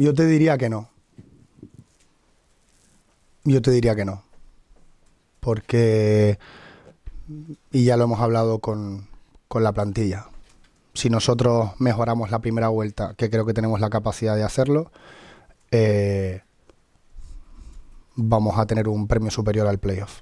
Yo te diría que no. Yo te diría que no. Porque, y ya lo hemos hablado con, con la plantilla, si nosotros mejoramos la primera vuelta, que creo que tenemos la capacidad de hacerlo, eh, vamos a tener un premio superior al playoff.